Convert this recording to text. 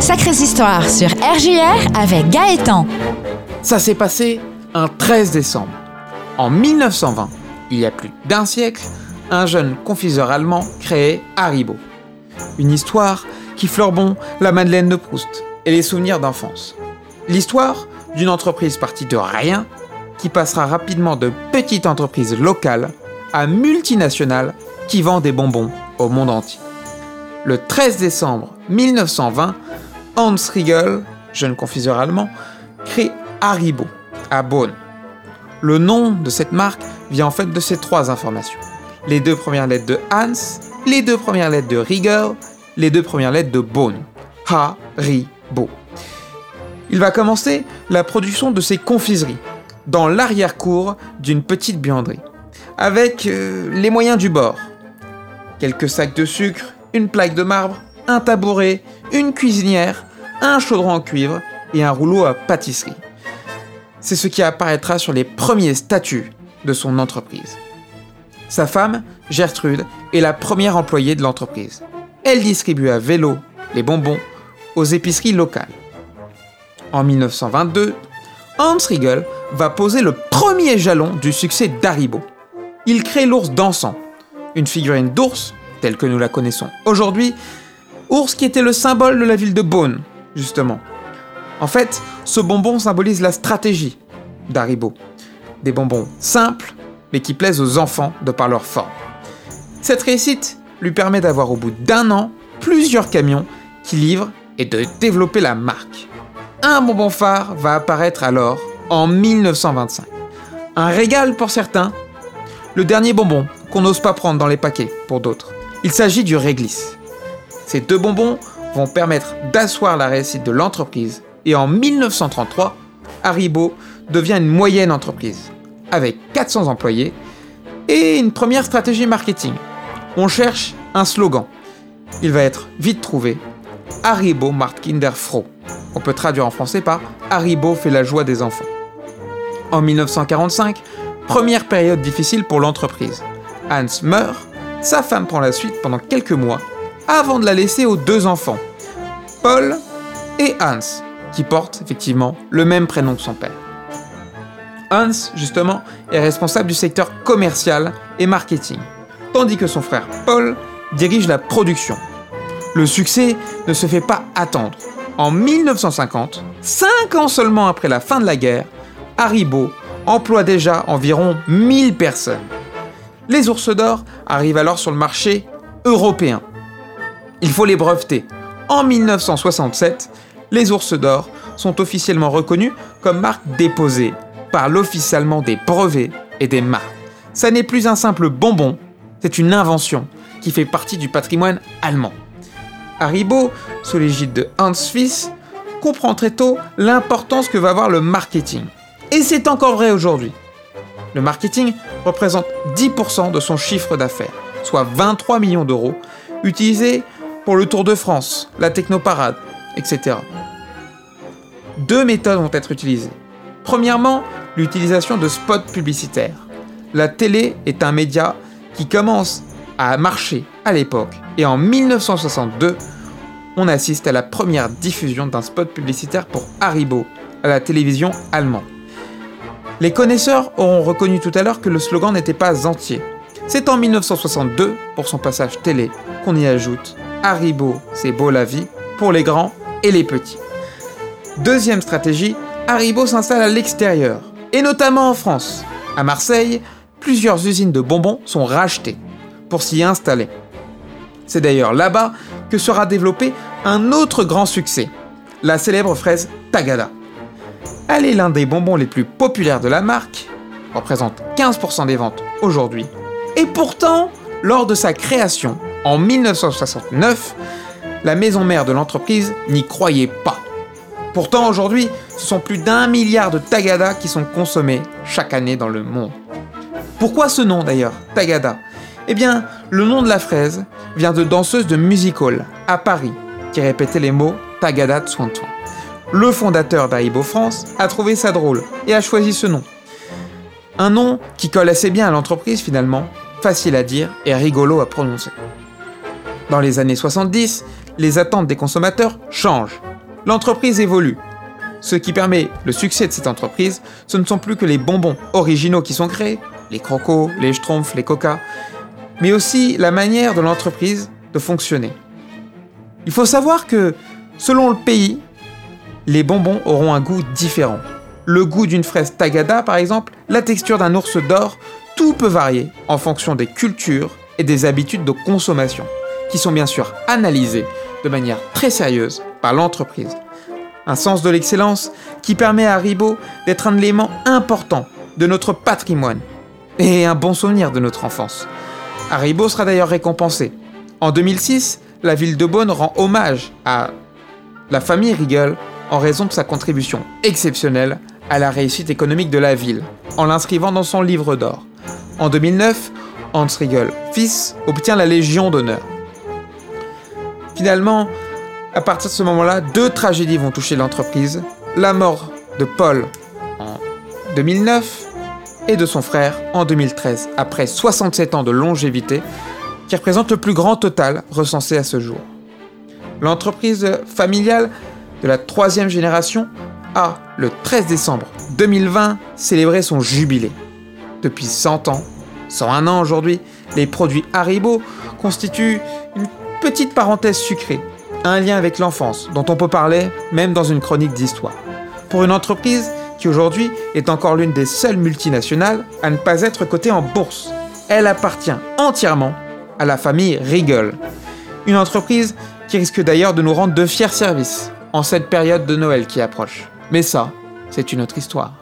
Sacrées histoires sur RJR avec Gaëtan. Ça s'est passé un 13 décembre. En 1920, il y a plus d'un siècle, un jeune confiseur allemand créé Haribo. Une histoire qui fleure bon la Madeleine de Proust et les souvenirs d'enfance. L'histoire d'une entreprise partie de rien qui passera rapidement de petite entreprise locale à multinationale qui vend des bonbons au monde entier. Le 13 décembre 1920, Hans Riegel, jeune confiseur allemand, crée Haribo à Bonn. Le nom de cette marque vient en fait de ces trois informations. Les deux premières lettres de Hans, les deux premières lettres de Riegel, les deux premières lettres de Bonn. Haribo. Il va commencer la production de ses confiseries dans l'arrière-cour d'une petite buanderie, avec euh, les moyens du bord. Quelques sacs de sucre, une plaque de marbre, un tabouret, une cuisinière, un chaudron en cuivre et un rouleau à pâtisserie. C'est ce qui apparaîtra sur les premiers statuts de son entreprise. Sa femme, Gertrude, est la première employée de l'entreprise. Elle distribue à vélo les bonbons aux épiceries locales. En 1922, Hans Riegel va poser le premier jalon du succès d'Haribo. Il crée l'ours dansant, une figurine d'ours, telle que nous la connaissons aujourd'hui, ours qui était le symbole de la ville de Bonn, justement. En fait, ce bonbon symbolise la stratégie d'Haribo. Des bonbons simples, mais qui plaisent aux enfants de par leur forme. Cette réussite lui permet d'avoir au bout d'un an plusieurs camions qui livrent et de développer la marque. Un bonbon phare va apparaître alors en 1925. Un régal pour certains, le dernier bonbon qu'on n'ose pas prendre dans les paquets pour d'autres. Il s'agit du réglisse. Ces deux bonbons vont permettre d'asseoir la réussite de l'entreprise et en 1933, Haribo devient une moyenne entreprise avec 400 employés et une première stratégie marketing. On cherche un slogan. Il va être vite trouvé. Haribo macht Kinder froh. On peut traduire en français par Haribo fait la joie des enfants. En 1945, première période difficile pour l'entreprise. Hans meurt, sa femme prend la suite pendant quelques mois avant de la laisser aux deux enfants, Paul et Hans, qui portent effectivement le même prénom que son père. Hans, justement, est responsable du secteur commercial et marketing, tandis que son frère Paul dirige la production. Le succès ne se fait pas attendre. En 1950, cinq ans seulement après la fin de la guerre, Haribo emploie déjà environ 1000 personnes. Les ours d'or arrivent alors sur le marché européen. Il faut les breveter. En 1967, les ours d'or sont officiellement reconnus comme marque déposée par l'Office allemand des brevets et des marques. Ça n'est plus un simple bonbon, c'est une invention qui fait partie du patrimoine allemand. Haribo, sous l'égide de Hans Fiss, comprend très tôt l'importance que va avoir le marketing. Et c'est encore vrai aujourd'hui. Le marketing représente 10% de son chiffre d'affaires, soit 23 millions d'euros, utilisés pour le Tour de France, la Technoparade, etc. Deux méthodes vont être utilisées. Premièrement, l'utilisation de spots publicitaires. La télé est un média qui commence à marcher à l'époque et en 1962, on assiste à la première diffusion d'un spot publicitaire pour Haribo à la télévision allemande. Les connaisseurs auront reconnu tout à l'heure que le slogan n'était pas entier. C'est en 1962, pour son passage télé, qu'on y ajoute Haribo, c'est beau la vie, pour les grands et les petits. Deuxième stratégie, Haribo s'installe à l'extérieur, et notamment en France. À Marseille, plusieurs usines de bonbons sont rachetées pour s'y installer. C'est d'ailleurs là-bas que sera développé un autre grand succès, la célèbre fraise Tagada. Elle est l'un des bonbons les plus populaires de la marque, représente 15% des ventes aujourd'hui, et pourtant, lors de sa création en 1969, la maison mère de l'entreprise n'y croyait pas. Pourtant aujourd'hui, ce sont plus d'un milliard de Tagada qui sont consommés chaque année dans le monde. Pourquoi ce nom d'ailleurs, Tagada? Eh bien, le nom de la fraise vient de danseuse de music hall à Paris qui répétait les mots Tagada de Soin le fondateur d'Aibo France, a trouvé ça drôle et a choisi ce nom. Un nom qui colle assez bien à l'entreprise finalement, facile à dire et rigolo à prononcer. Dans les années 70, les attentes des consommateurs changent. L'entreprise évolue. Ce qui permet le succès de cette entreprise, ce ne sont plus que les bonbons originaux qui sont créés, les crocos, les schtroumpfs, les coca, mais aussi la manière de l'entreprise de fonctionner. Il faut savoir que, selon le pays, les bonbons auront un goût différent. Le goût d'une fraise tagada, par exemple, la texture d'un ours d'or, tout peut varier en fonction des cultures et des habitudes de consommation, qui sont bien sûr analysées de manière très sérieuse par l'entreprise. Un sens de l'excellence qui permet à Haribo d'être un élément important de notre patrimoine et un bon souvenir de notre enfance. Haribo sera d'ailleurs récompensé. En 2006, la ville de Beaune rend hommage à la famille Riegel en raison de sa contribution exceptionnelle à la réussite économique de la ville, en l'inscrivant dans son livre d'or. En 2009, Hans Riegel, fils, obtient la Légion d'honneur. Finalement, à partir de ce moment-là, deux tragédies vont toucher l'entreprise. La mort de Paul en 2009 et de son frère en 2013, après 67 ans de longévité, qui représente le plus grand total recensé à ce jour. L'entreprise familiale de la troisième génération a, le 13 décembre 2020, célébré son jubilé. Depuis 100 ans, 101 ans aujourd'hui, les produits Haribo constituent une petite parenthèse sucrée, un lien avec l'enfance dont on peut parler même dans une chronique d'histoire. Pour une entreprise qui aujourd'hui est encore l'une des seules multinationales à ne pas être cotée en bourse. Elle appartient entièrement à la famille Riegel, une entreprise qui risque d'ailleurs de nous rendre de fiers services en cette période de Noël qui approche. Mais ça, c'est une autre histoire.